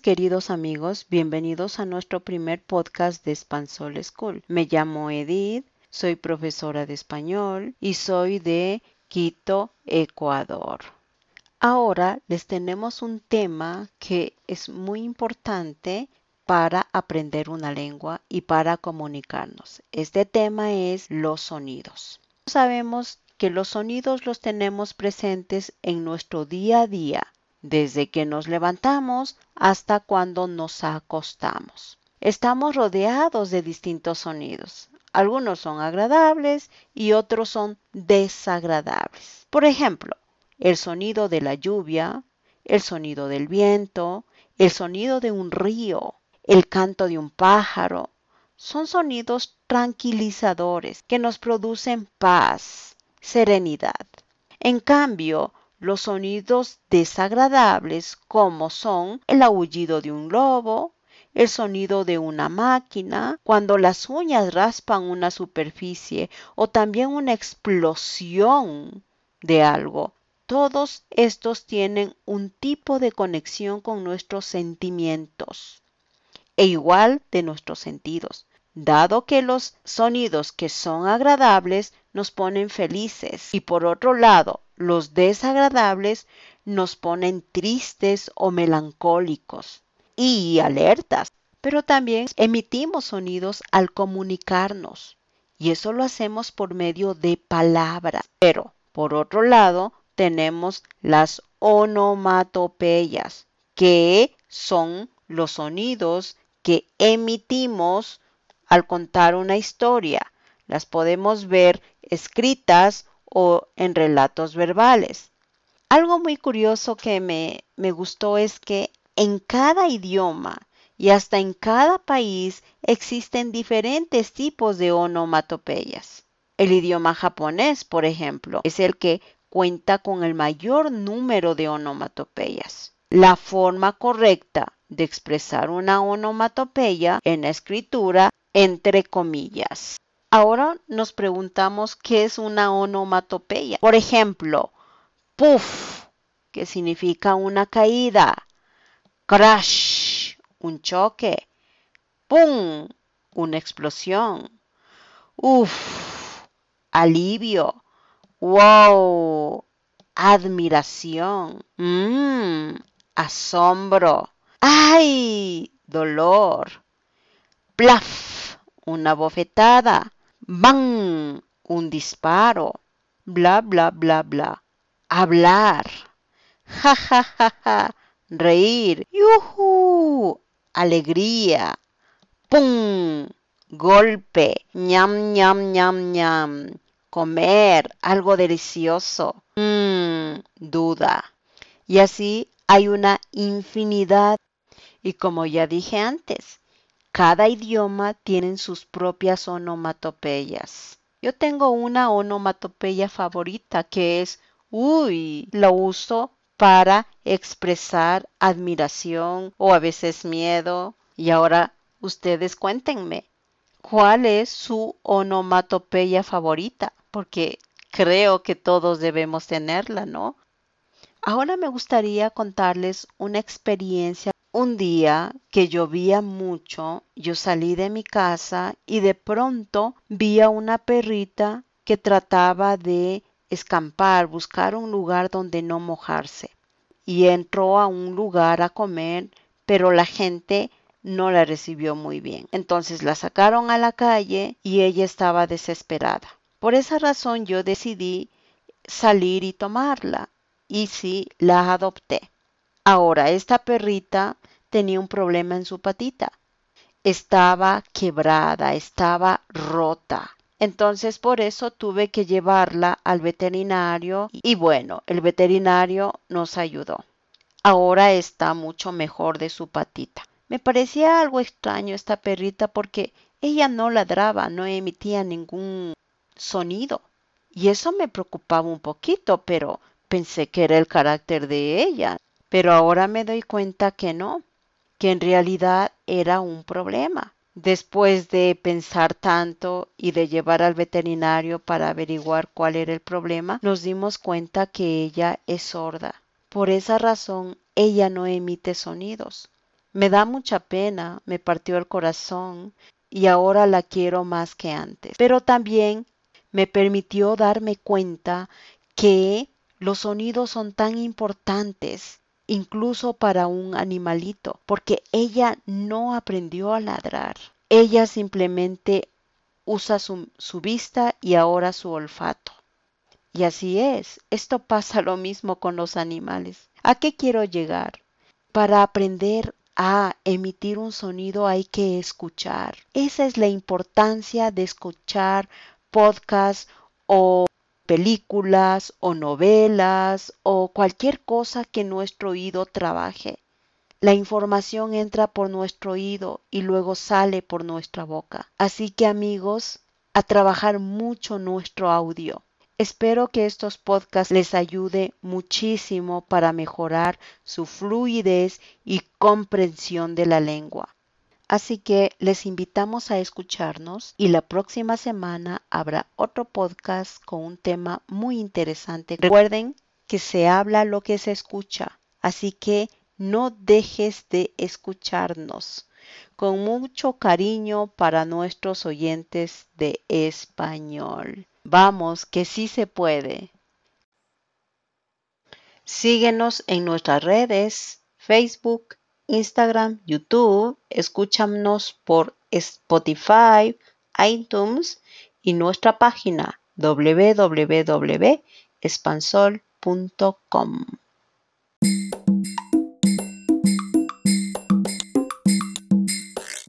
queridos amigos, bienvenidos a nuestro primer podcast de Spansol School. Me llamo Edith, soy profesora de español y soy de Quito, Ecuador. Ahora les tenemos un tema que es muy importante para aprender una lengua y para comunicarnos. Este tema es los sonidos. Sabemos que los sonidos los tenemos presentes en nuestro día a día desde que nos levantamos hasta cuando nos acostamos. Estamos rodeados de distintos sonidos. Algunos son agradables y otros son desagradables. Por ejemplo, el sonido de la lluvia, el sonido del viento, el sonido de un río, el canto de un pájaro, son sonidos tranquilizadores que nos producen paz, serenidad. En cambio, los sonidos desagradables como son el aullido de un lobo, el sonido de una máquina, cuando las uñas raspan una superficie o también una explosión de algo. Todos estos tienen un tipo de conexión con nuestros sentimientos e igual de nuestros sentidos dado que los sonidos que son agradables nos ponen felices y por otro lado los desagradables nos ponen tristes o melancólicos y alertas. Pero también emitimos sonidos al comunicarnos y eso lo hacemos por medio de palabras. Pero por otro lado tenemos las onomatopeyas que son los sonidos que emitimos al contar una historia. Las podemos ver escritas o en relatos verbales. Algo muy curioso que me, me gustó es que en cada idioma y hasta en cada país existen diferentes tipos de onomatopeyas. El idioma japonés, por ejemplo, es el que cuenta con el mayor número de onomatopeyas. La forma correcta de expresar una onomatopeya en la escritura entre comillas. Ahora nos preguntamos qué es una onomatopeya. Por ejemplo, puff, que significa una caída. Crash, un choque. Pum, una explosión. Uf, alivio. Wow, admiración. Mmm, asombro. ¡Ay! Dolor. Plaf una bofetada, ¡bang! un disparo, bla, bla, bla, bla. Hablar, ja, ja, ja, ja, reír, yuhu, alegría, pum, golpe, ñam, ñam, ñam, ñam, comer. Algo delicioso, mmm, duda. Y así hay una infinidad. Y como ya dije antes, cada idioma tiene sus propias onomatopeyas. Yo tengo una onomatopeya favorita que es uy. Lo uso para expresar admiración o a veces miedo. Y ahora ustedes cuéntenme, ¿cuál es su onomatopeya favorita? Porque creo que todos debemos tenerla, ¿no? Ahora me gustaría contarles una experiencia un día que llovía mucho, yo salí de mi casa y de pronto vi a una perrita que trataba de escampar, buscar un lugar donde no mojarse. Y entró a un lugar a comer, pero la gente no la recibió muy bien. Entonces la sacaron a la calle y ella estaba desesperada. Por esa razón yo decidí salir y tomarla. Y sí, la adopté. Ahora, esta perrita tenía un problema en su patita. Estaba quebrada, estaba rota. Entonces por eso tuve que llevarla al veterinario y bueno, el veterinario nos ayudó. Ahora está mucho mejor de su patita. Me parecía algo extraño esta perrita porque ella no ladraba, no emitía ningún sonido. Y eso me preocupaba un poquito, pero pensé que era el carácter de ella. Pero ahora me doy cuenta que no, que en realidad era un problema. Después de pensar tanto y de llevar al veterinario para averiguar cuál era el problema, nos dimos cuenta que ella es sorda. Por esa razón, ella no emite sonidos. Me da mucha pena, me partió el corazón y ahora la quiero más que antes. Pero también me permitió darme cuenta que los sonidos son tan importantes incluso para un animalito, porque ella no aprendió a ladrar. Ella simplemente usa su, su, vista y ahora su olfato. Y así es, esto pasa lo mismo con los animales. ¿A qué quiero llegar? Para aprender a emitir un sonido hay que escuchar. Esa es la importancia de escuchar podcasts o películas o novelas o cualquier cosa que nuestro oído trabaje. La información entra por nuestro oído y luego sale por nuestra boca. Así que amigos, a trabajar mucho nuestro audio. Espero que estos podcasts les ayude muchísimo para mejorar su fluidez y comprensión de la lengua. Así que les invitamos a escucharnos y la próxima semana habrá otro podcast con un tema muy interesante. Recuerden que se habla lo que se escucha, así que no dejes de escucharnos. Con mucho cariño para nuestros oyentes de español. Vamos, que sí se puede. Síguenos en nuestras redes, Facebook, Instagram, YouTube, escúchanos por Spotify, iTunes y nuestra página www.espansol.com.